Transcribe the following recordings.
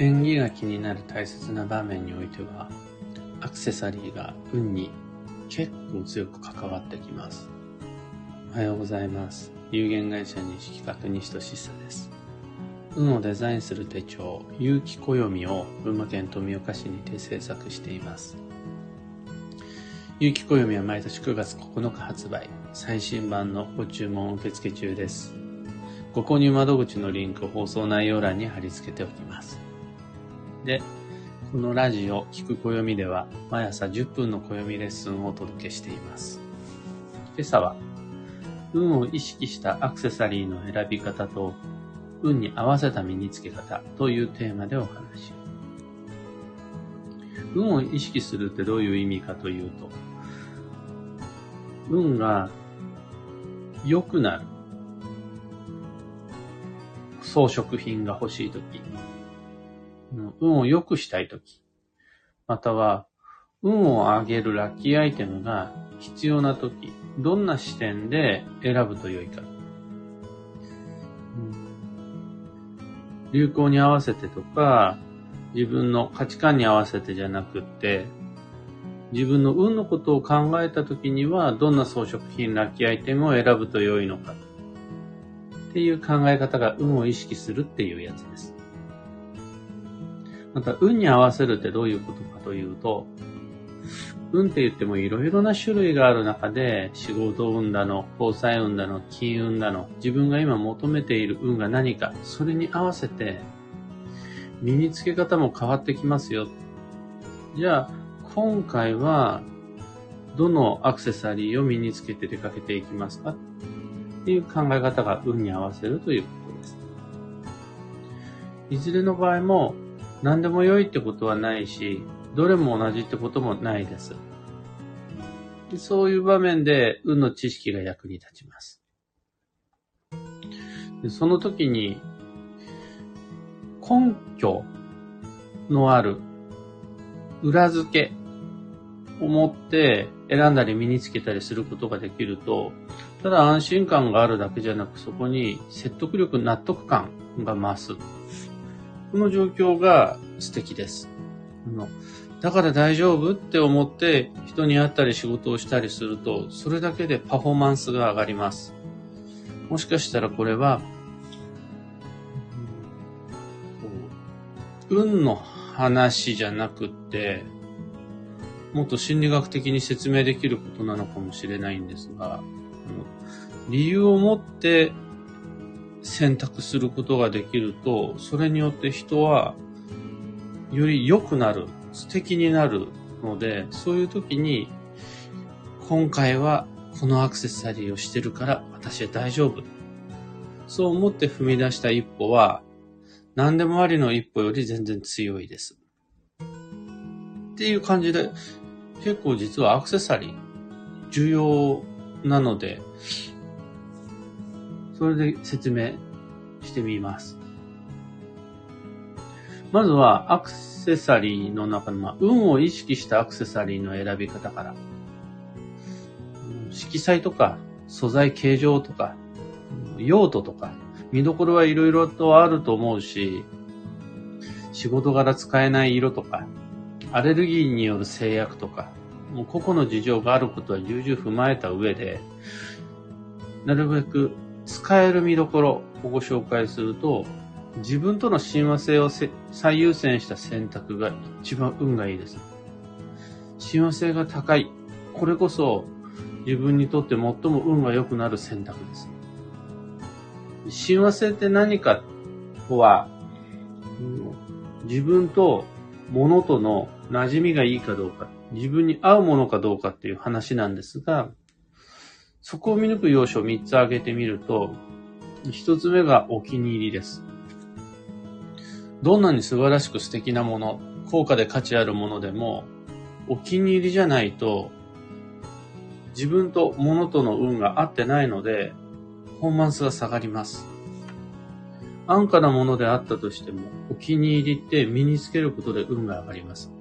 縁起が気になる大切な場面においては、アクセサリーが運に結構強く関わってきます。おはようございます。有限会社西企画西俊久です。運をデザインする手帳、有機暦を群馬県富岡市にて制作しています。有機暦は毎年9月9日発売。最新版のご注文受付中です。ご購入窓口のリンク放送内容欄に貼り付けておきます。で、このラジオ、聞く暦では、毎朝10分の暦レッスンをお届けしています。今朝は、運を意識したアクセサリーの選び方と、運に合わせた身につけ方というテーマでお話。運を意識するってどういう意味かというと、運が良くなる。装飾品が欲しいとき、運を良くしたいとき、または、運を上げるラッキーアイテムが必要なとき、どんな視点で選ぶと良いか。流行に合わせてとか、自分の価値観に合わせてじゃなくって、自分の運のことを考えたときには、どんな装飾品、ラッキーアイテムを選ぶと良いのか。っていう考え方が運を意識するっていうやつです。また、運に合わせるってどういうことかというと、運って言ってもいろいろな種類がある中で、仕事運だの、交際運だの、金運だの、自分が今求めている運が何か、それに合わせて、身につけ方も変わってきますよ。じゃあ、今回は、どのアクセサリーを身につけて出かけていきますか？っていう考え方が運に合わせるということです。いずれの場合も、何でも良いってことはないし、どれも同じってこともないです。そういう場面で運の知識が役に立ちます。でその時に根拠のある裏付けを持って選んだり身につけたりすることができると、ただ安心感があるだけじゃなくそこに説得力、納得感が増す。この状況が素敵です。あのだから大丈夫って思って人に会ったり仕事をしたりすると、それだけでパフォーマンスが上がります。もしかしたらこれは、運の話じゃなくって、もっと心理学的に説明できることなのかもしれないんですが、理由を持って選択することができると、それによって人はより良くなる、素敵になるので、そういう時に、今回はこのアクセサリーをしてるから私は大丈夫。そう思って踏み出した一歩は、何でもありの一歩より全然強いです。っていう感じで、結構実はアクセサリー重要なので、それで説明してみます。まずはアクセサリーの中の、ま、運を意識したアクセサリーの選び方から。色彩とか素材形状とか用途とか見どころはいろいろとあると思うし、仕事柄使えない色とか、アレルギーによる制約とか、もう個々の事情があることは重々踏まえた上で、なるべく使える見どころをご紹介すると、自分との親和性を最優先した選択が一番運がいいです。親和性が高い。これこそ自分にとって最も運が良くなる選択です。親和性って何かとは、自分と物との馴染みがいいかどうか、自分に合うものかどうかっていう話なんですが、そこを見抜く要素を3つ挙げてみると、1つ目がお気に入りです。どんなに素晴らしく素敵なもの、高価で価値あるものでも、お気に入りじゃないと、自分と物との運が合ってないので、パフォーマンスが下がります。安価なものであったとしても、お気に入りって身につけることで運が上がります。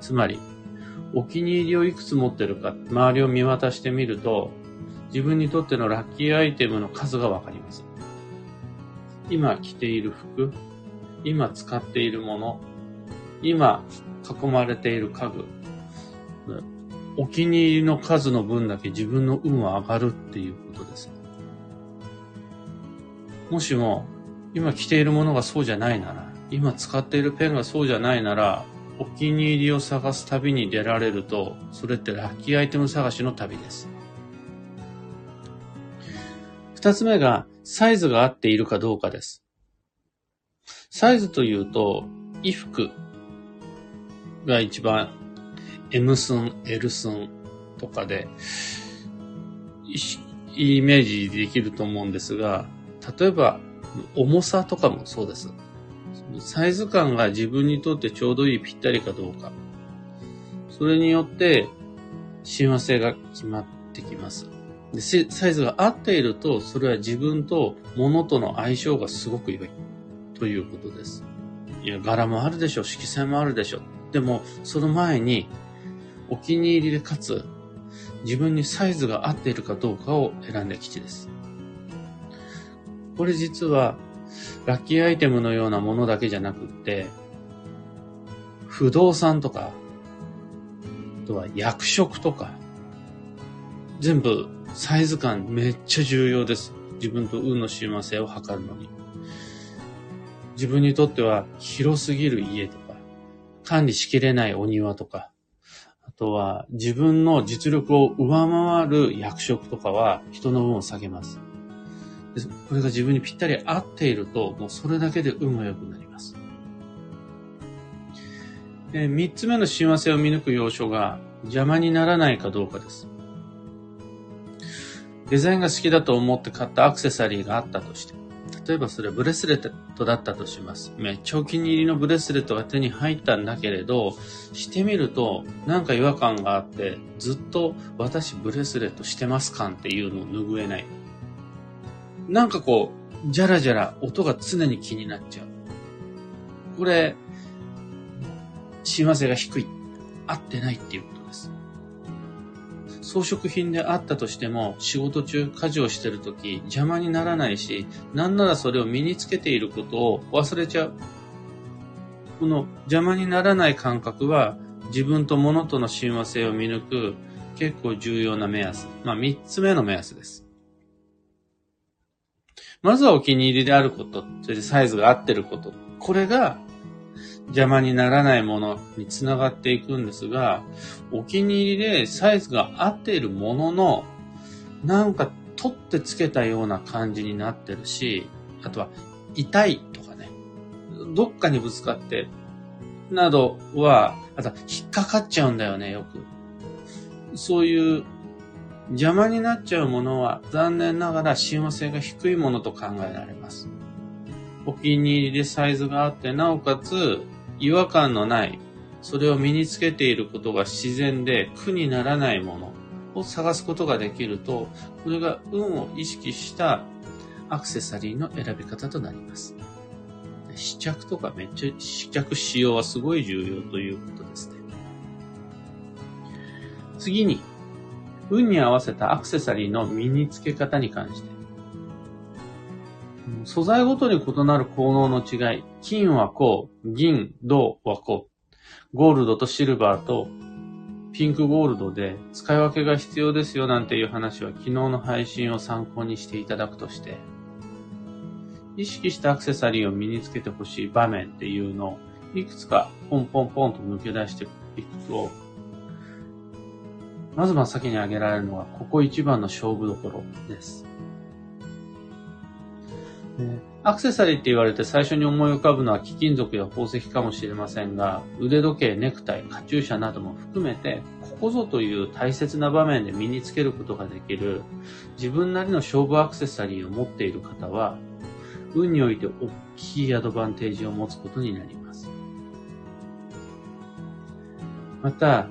つまり、お気に入りをいくつ持ってるか、周りを見渡してみると、自分にとってのラッキーアイテムの数がわかります。今着ている服、今使っているもの、今囲まれている家具、お気に入りの数の分だけ自分の運は上がるっていうことです。もしも、今着ているものがそうじゃないなら、今使っているペンがそうじゃないなら、お気に入りを探す旅に出られると、それってラッキーアイテム探しの旅です。二つ目が、サイズが合っているかどうかです。サイズというと、衣服が一番 M 寸、L 寸とかで、イメージできると思うんですが、例えば、重さとかもそうです。サイズ感が自分にとってちょうどいいぴったりかどうか。それによって、親和性が決まってきます。でサイズが合っていると、それは自分と物との相性がすごく良い。ということです。いや、柄もあるでしょ、色彩もあるでしょ。でも、その前に、お気に入りでかつ、自分にサイズが合っているかどうかを選んだ基地です。これ実は、ラッキーアイテムのようなものだけじゃなくって、不動産とか、あとは役職とか、全部サイズ感めっちゃ重要です。自分と運の親和性を測るのに。自分にとっては広すぎる家とか、管理しきれないお庭とか、あとは自分の実力を上回る役職とかは人の運を下げます。これが自分にぴったり合っていると、もうそれだけで運が良くなります。三つ目の親和性を見抜く要所が邪魔にならないかどうかです。デザインが好きだと思って買ったアクセサリーがあったとして、例えばそれブレスレットだったとします。めっちゃお気に入りのブレスレットが手に入ったんだけれど、してみるとなんか違和感があって、ずっと私ブレスレットしてます感っていうのを拭えない。なんかこう、じゃらじゃら音が常に気になっちゃう。これ、親和性が低い。合ってないっていうことです。装飾品であったとしても、仕事中、家事をしてるとき、邪魔にならないし、なんならそれを身につけていることを忘れちゃう。この邪魔にならない感覚は、自分と物との親和性を見抜く結構重要な目安。まあ、三つ目の目安です。まずはお気に入りであること、それでサイズが合ってること。これが邪魔にならないものにつながっていくんですが、お気に入りでサイズが合っているものの、なんか取ってつけたような感じになってるし、あとは痛いとかね、どっかにぶつかって、などは、あとは引っかかっちゃうんだよね、よく。そういう邪魔になっちゃうものは残念ながら親和性が低いものと考えられます。お気に入りでサイズがあって、なおかつ違和感のない、それを身につけていることが自然で苦にならないものを探すことができると、これが運を意識したアクセサリーの選び方となります。試着とかめっちゃ試着使用はすごい重要ということですね。次に、運に合わせたアクセサリーの身につけ方に関して。素材ごとに異なる効能の違い。金はこう、銀、銅はこう。ゴールドとシルバーとピンクゴールドで使い分けが必要ですよなんていう話は昨日の配信を参考にしていただくとして、意識したアクセサリーを身につけてほしい場面っていうのをいくつかポンポンポンと抜け出していくと、まず真っ先に挙げられるのは、ここ一番の勝負どころです。アクセサリーって言われて最初に思い浮かぶのは貴金属や宝石かもしれませんが、腕時計、ネクタイ、カチューシャなども含めて、ここぞという大切な場面で身につけることができる、自分なりの勝負アクセサリーを持っている方は、運において大きいアドバンテージを持つことになります。また、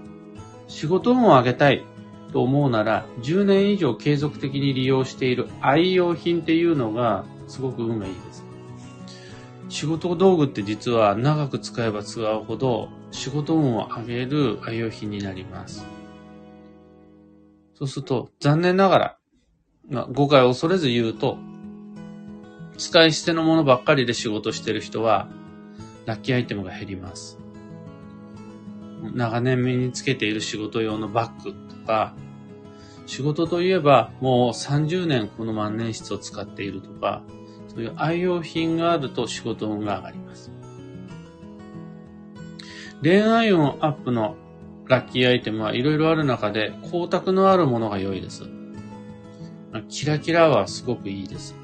仕事運を上げたいと思うなら、10年以上継続的に利用している愛用品っていうのがすごく運がいいです。仕事道具って実は長く使えば使うほど仕事運を上げる愛用品になります。そうすると、残念ながら、まあ、誤解を恐れず言うと、使い捨てのものばっかりで仕事してる人は、ラッキーアイテムが減ります。長年身につけている仕事用のバッグとか、仕事といえばもう30年この万年筆を使っているとか、そういう愛用品があると仕事運が上がります。恋愛運アップのラッキーアイテムはいろいろある中で光沢のあるものが良いです。キラキラはすごくいいです。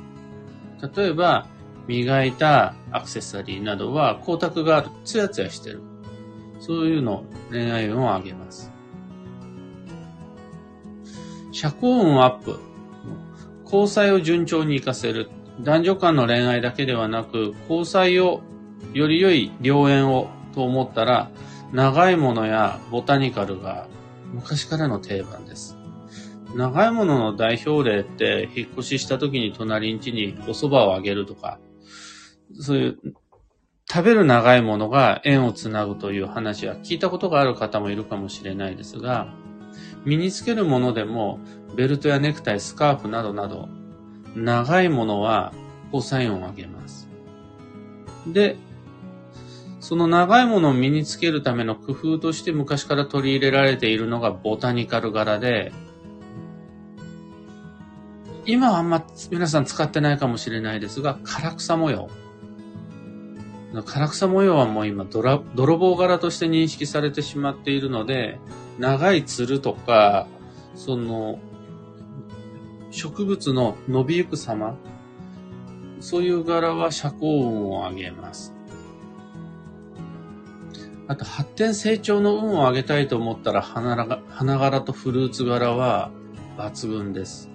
例えば、磨いたアクセサリーなどは光沢がある、ツヤツヤしてる。そういうの恋愛運を上げます。社交運アップ。交際を順調に活かせる。男女間の恋愛だけではなく、交際をより良い良縁をと思ったら、長いものやボタニカルが昔からの定番です。長いものの代表例って、引っ越しした時に隣ん家にお蕎麦をあげるとか、そういう食べる長いものが縁をつなぐという話は聞いたことがある方もいるかもしれないですが、身につけるものでもベルトやネクタイ、スカーフなどなど、長いものは交際音を上げます。で、その長いものを身につけるための工夫として昔から取り入れられているのがボタニカル柄で、今はあんま皆さん使ってないかもしれないですが、唐草模様。唐草模様はもう今泥棒柄として認識されてしまっているので、長いつるとか、その、植物の伸びゆく様、そういう柄は社交運を上げます。あと発展成長の運を上げたいと思ったら花花柄とフルーツ柄は抜群です。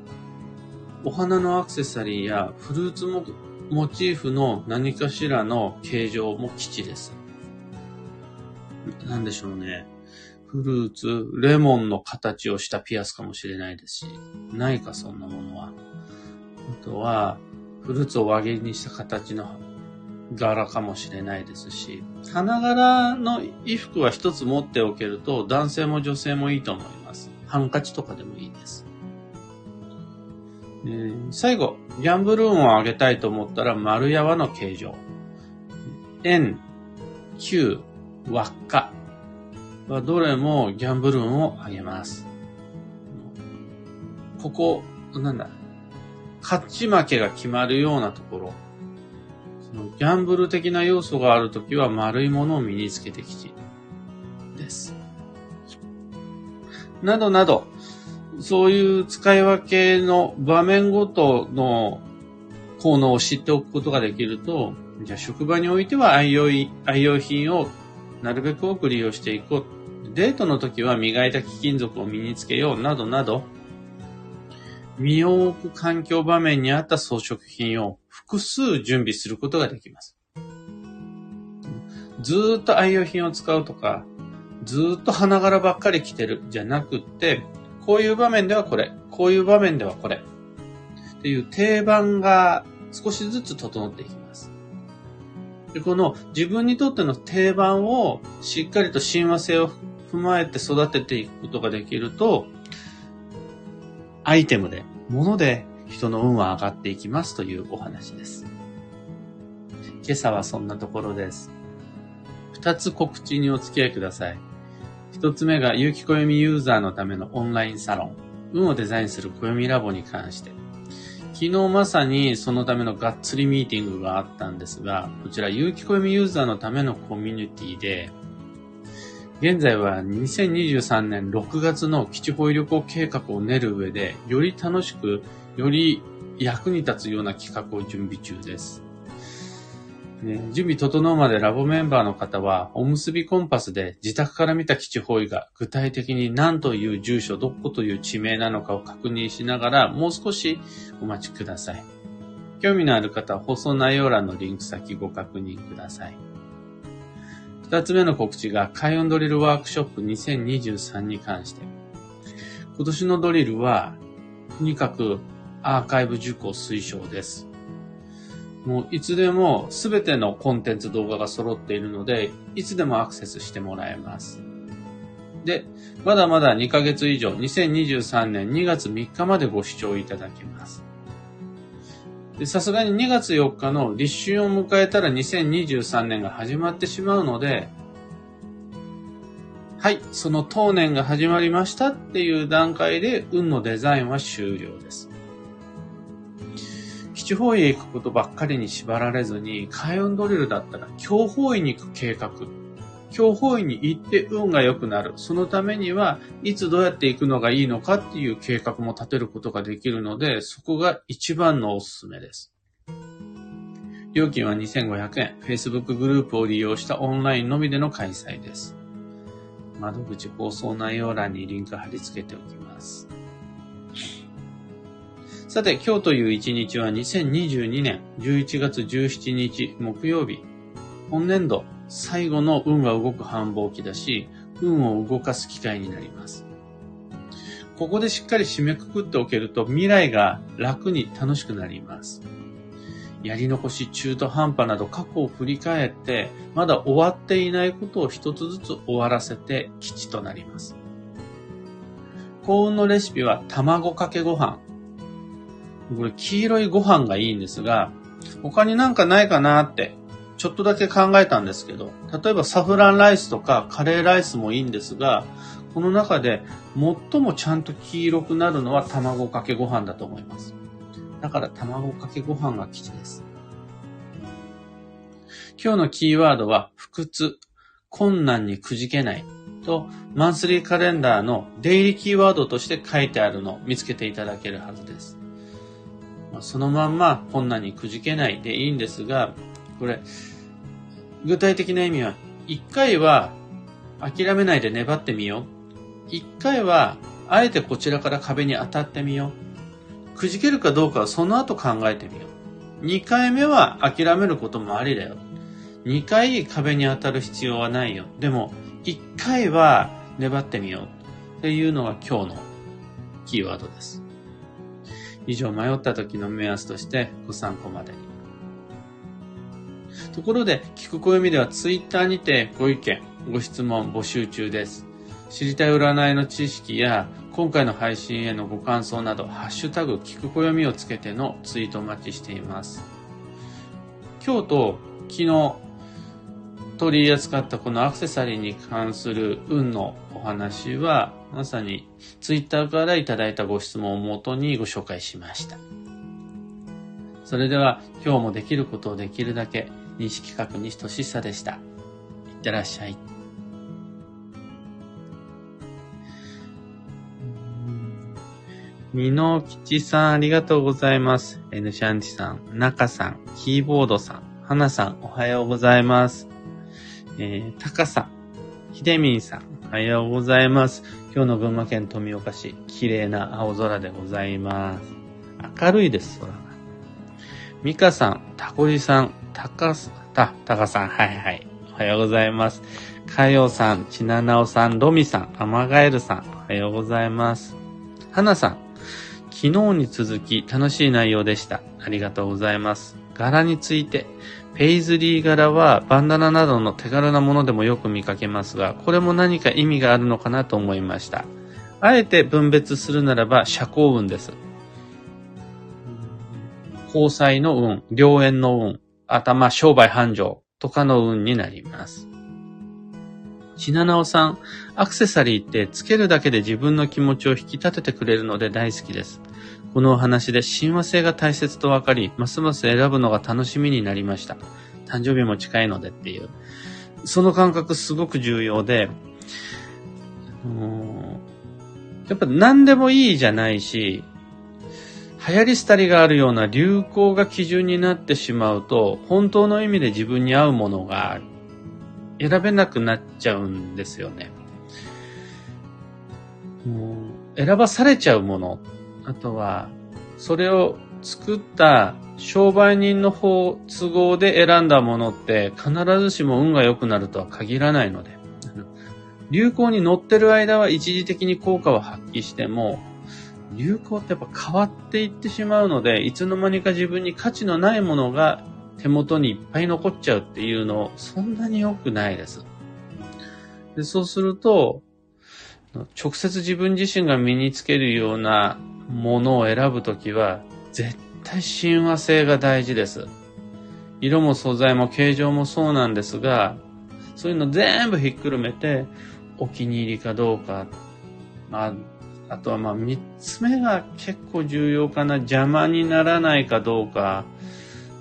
お花のアクセサリーやフルーツもモチーフの何かしらの形状も基地です。なんでしょうね。フルーツ、レモンの形をしたピアスかもしれないですし、ないかそんなものは。あとは、フルーツを輪切りにした形の柄かもしれないですし、花柄の衣服は一つ持っておけると男性も女性もいいと思います。ハンカチとかでもいいです。えー、最後、ギャンブル運を上げたいと思ったら丸山の形状。円、球、輪っかはどれもギャンブル運を上げます。ここ、なんだ、勝ち負けが決まるようなところ、ギャンブル的な要素があるときは丸いものを身につけてきちです。などなど、そういう使い分けの場面ごとの効能を知っておくことができると、じゃあ職場においては愛用愛用品をなるべく多く利用していこう。デートの時は磨いた貴金属を身につけようなどなど、身を置く環境場面に合った装飾品を複数準備することができます。ずっと愛用品を使うとか、ずっと花柄ばっかり着てるじゃなくって、こういう場面ではこれ、こういう場面ではこれ、っていう定番が少しずつ整っていきます。でこの自分にとっての定番をしっかりと親和性を踏まえて育てていくことができると、アイテムで、物で人の運は上がっていきますというお話です。今朝はそんなところです。二つ告知にお付き合いください。一つ目が、有機暦ユーザーのためのオンラインサロン。運をデザインする暦ラボに関して。昨日まさにそのためのがっつりミーティングがあったんですが、こちら有機暦ユーザーのためのコミュニティで、現在は2023年6月の基地保育旅行計画を練る上で、より楽しく、より役に立つような企画を準備中です。ね、準備整うまでラボメンバーの方は、おむすびコンパスで自宅から見た基地方位が具体的に何という住所、どこという地名なのかを確認しながら、もう少しお待ちください。興味のある方は放送内容欄のリンク先ご確認ください。二つ目の告知が、開運ドリルワークショップ2023に関して。今年のドリルは、とにかくアーカイブ受講推奨です。もういつでも全てのコンテンツ動画が揃っているので、いつでもアクセスしてもらえます。で、まだまだ2ヶ月以上、2023年2月3日までご視聴いただけます。で、さすがに2月4日の立春を迎えたら2023年が始まってしまうので、はい、その当年が始まりましたっていう段階で運のデザインは終了です。基地方へ行くことばっかりに縛られずに、開運ドリルだったら強方位に行く計画。強方位に行って運が良くなる。そのためには、いつどうやって行くのがいいのかっていう計画も立てることができるので、そこが一番のおすすめです。料金は2500円。Facebook グループを利用したオンラインのみでの開催です。窓口放送内容欄にリンク貼り付けておきます。さて、今日という一日は2022年11月17日木曜日。本年度最後の運が動く繁忙期だし、運を動かす機会になります。ここでしっかり締めくくっておけると未来が楽に楽しくなります。やり残し、中途半端など過去を振り返って、まだ終わっていないことを一つずつ終わらせて基地となります。幸運のレシピは卵かけご飯。これ黄色いご飯がいいんですが、他になんかないかなってちょっとだけ考えたんですけど、例えばサフランライスとかカレーライスもいいんですが、この中で最もちゃんと黄色くなるのは卵かけご飯だと思います。だから卵かけご飯が基地です。今日のキーワードは不屈、困難にくじけないとマンスリーカレンダーの出入りキーワードとして書いてあるのを見つけていただけるはずです。そのまんま困難にくじけないでいいんですが、これ、具体的な意味は、一回は諦めないで粘ってみよう。一回は、あえてこちらから壁に当たってみよう。くじけるかどうかはその後考えてみよう。二回目は諦めることもありだよ。二回壁に当たる必要はないよ。でも、一回は粘ってみよう。っていうのが今日のキーワードです。以上迷った時の目安としてご参考までに。ところで、聞く暦ではツイッターにてご意見、ご質問募集中です。知りたい占いの知識や、今回の配信へのご感想など、ハッシュタグ、聞く暦をつけてのツイートお待ちしています。今日と昨日取り扱ったこのアクセサリーに関する運のお話は、まさにツイッターからいただいたご質問をもとにご紹介しました。それでは今日もできることをできるだけ西企画西俊久でした。いってらっしゃい。みのきちさん、ありがとうございます。N シャンティさん、中さん、キーボードさん、はなさん、おはようございます。えー、たかさん、ひでみんさん、おはようございます。今日の群馬県富岡市、綺麗な青空でございます。明るいです、空が。みかさん、たこじさん、たかす、た、たかさん、はいはい。おはようございます。かよさん、ちななおさん、ロミさん、アマガエルさん、おはようございます。はなさん、昨日に続き楽しい内容でした。ありがとうございます。柄について、ペイズリー柄はバンダナなどの手軽なものでもよく見かけますが、これも何か意味があるのかなと思いました。あえて分別するならば、社交運です。交際の運、良縁の運、頭、商売繁盛とかの運になります。ひななおさん、アクセサリーってつけるだけで自分の気持ちを引き立ててくれるので大好きです。このお話で親和性が大切と分かり、ますます選ぶのが楽しみになりました。誕生日も近いのでっていう。その感覚すごく重要で、やっぱ何でもいいじゃないし、流行り廃りがあるような流行が基準になってしまうと、本当の意味で自分に合うものが選べなくなっちゃうんですよね。選ばされちゃうもの、あとは、それを作った商売人の方都合で選んだものって必ずしも運が良くなるとは限らないので、流行に乗ってる間は一時的に効果を発揮しても、流行ってやっぱ変わっていってしまうので、いつの間にか自分に価値のないものが手元にいっぱい残っちゃうっていうの、そんなに良くないです。でそうすると、直接自分自身が身につけるようなものを選ぶときは、絶対親和性が大事です。色も素材も形状もそうなんですが、そういうの全部ひっくるめて、お気に入りかどうか。まあ、あとはまあ三つ目が結構重要かな。邪魔にならないかどうか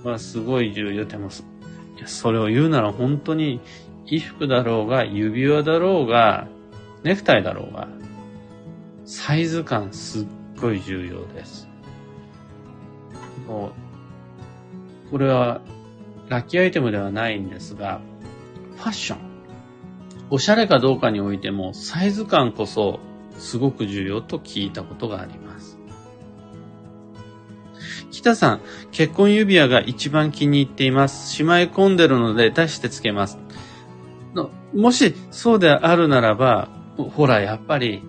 はすごい重要でも、いやそれを言うなら本当に衣服だろうが、指輪だろうが、ネクタイだろうが、サイズ感すっごい重要です。もう、これはラッキーアイテムではないんですが、ファッション。おしゃれかどうかにおいても、サイズ感こそすごく重要と聞いたことがあります。北さん、結婚指輪が一番気に入っています。しまい込んでるので出してつけます。もしそうであるならば、ほら、やっぱり、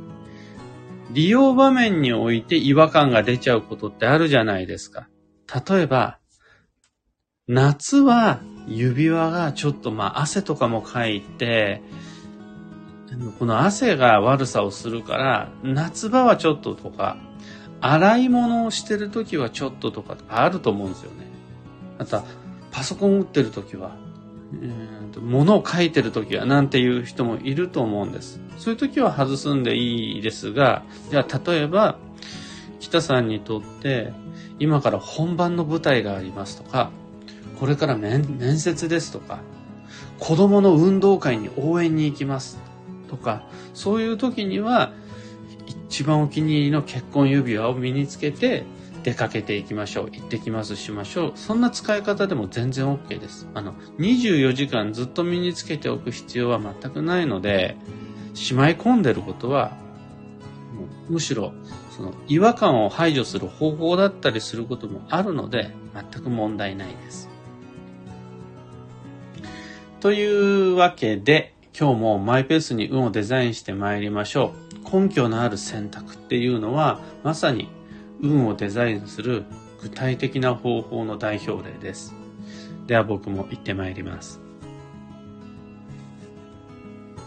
利用場面において違和感が出ちゃうことってあるじゃないですか。例えば、夏は指輪がちょっとまあ汗とかもかいて、この汗が悪さをするから、夏場はちょっととか、洗い物をしてる時はちょっととかあると思うんですよね。また、パソコン打ってる時は、えー、物を書いてる時はなんていう人もいると思うんです。そういう時は外すんでいいですが、じゃあ例えば、北さんにとって今から本番の舞台がありますとか、これから面接ですとか、子供の運動会に応援に行きますとか、そういう時には一番お気に入りの結婚指輪を身につけて出かけていきましょう。行ってきますしましょう。そんな使い方でも全然 OK です。あの、24時間ずっと身につけておく必要は全くないので、しまい込んでることは、むしろ、その違和感を排除する方法だったりすることもあるので、全く問題ないです。というわけで、今日もマイペースに運をデザインして参りましょう。根拠のある選択っていうのは、まさに運をデザインする具体的な方法の代表例です。では僕も行って参ります。